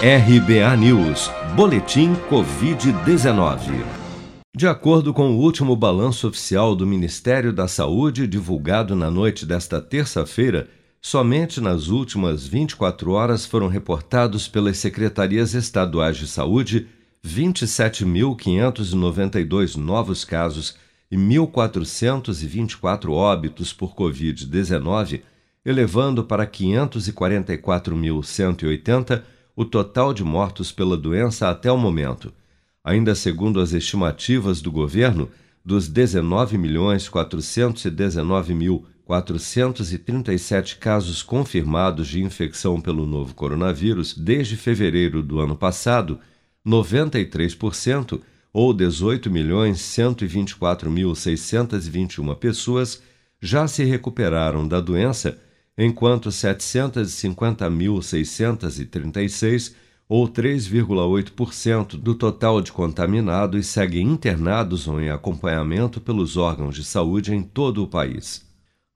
RBA News, Boletim Covid-19. De acordo com o último balanço oficial do Ministério da Saúde, divulgado na noite desta terça-feira, somente nas últimas 24 horas foram reportados pelas secretarias estaduais de saúde 27.592 novos casos e 1.424 óbitos por Covid-19, elevando para 544.180 o total de mortos pela doença até o momento. Ainda segundo as estimativas do governo, dos 19.419.437 casos confirmados de infecção pelo novo coronavírus desde fevereiro do ano passado, 93%, ou 18.124.621 pessoas, já se recuperaram da doença, enquanto 750.636, ou 3,8% do total de contaminados, seguem internados ou em acompanhamento pelos órgãos de saúde em todo o país.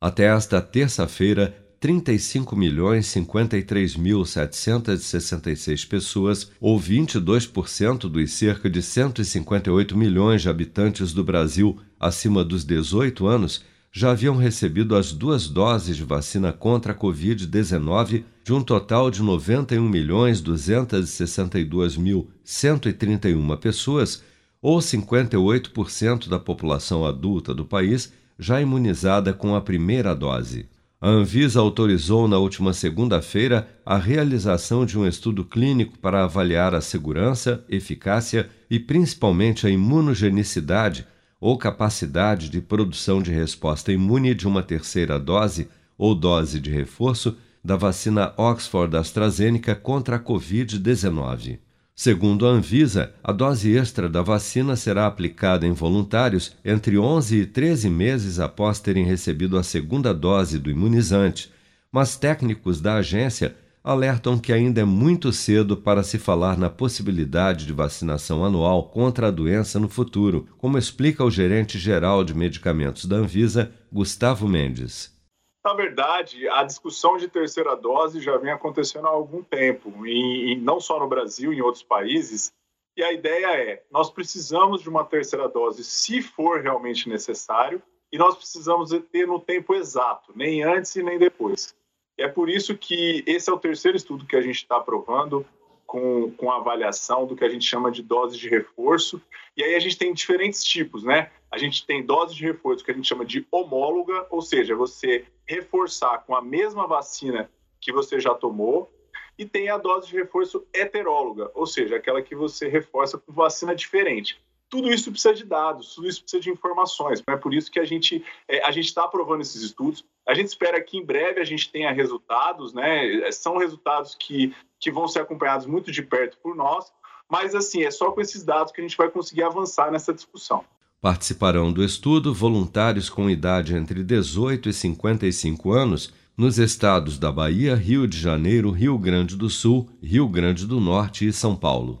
Até esta terça-feira, 35.053.766 pessoas, ou 22% dos cerca de 158 milhões de habitantes do Brasil acima dos 18 anos, já haviam recebido as duas doses de vacina contra a Covid-19, de um total de 91.262.131 pessoas, ou 58% da população adulta do país já imunizada com a primeira dose. A Anvisa autorizou na última segunda-feira a realização de um estudo clínico para avaliar a segurança, eficácia e principalmente a imunogenicidade ou capacidade de produção de resposta imune de uma terceira dose ou dose de reforço da vacina Oxford AstraZeneca contra a Covid-19. Segundo a Anvisa, a dose extra da vacina será aplicada em voluntários entre 11 e 13 meses após terem recebido a segunda dose do imunizante, mas técnicos da agência alertam que ainda é muito cedo para se falar na possibilidade de vacinação anual contra a doença no futuro, como explica o gerente geral de medicamentos da Anvisa, Gustavo Mendes. Na verdade, a discussão de terceira dose já vem acontecendo há algum tempo, e, não só no Brasil, em outros países. E a ideia é: nós precisamos de uma terceira dose se for realmente necessário, e nós precisamos ter no tempo exato, nem antes e nem depois. É por isso que esse é o terceiro estudo que a gente está aprovando com, com avaliação do que a gente chama de dose de reforço. E aí a gente tem diferentes tipos, né? A gente tem dose de reforço que a gente chama de homóloga, ou seja, você reforçar com a mesma vacina que você já tomou, e tem a dose de reforço heteróloga, ou seja, aquela que você reforça com vacina diferente. Tudo isso precisa de dados, tudo isso precisa de informações. É por isso que a gente é, a gente está aprovando esses estudos. A gente espera que em breve a gente tenha resultados, né? São resultados que, que vão ser acompanhados muito de perto por nós. Mas assim, é só com esses dados que a gente vai conseguir avançar nessa discussão. Participarão do estudo voluntários com idade entre 18 e 55 anos nos estados da Bahia, Rio de Janeiro, Rio Grande do Sul, Rio Grande do Norte e São Paulo.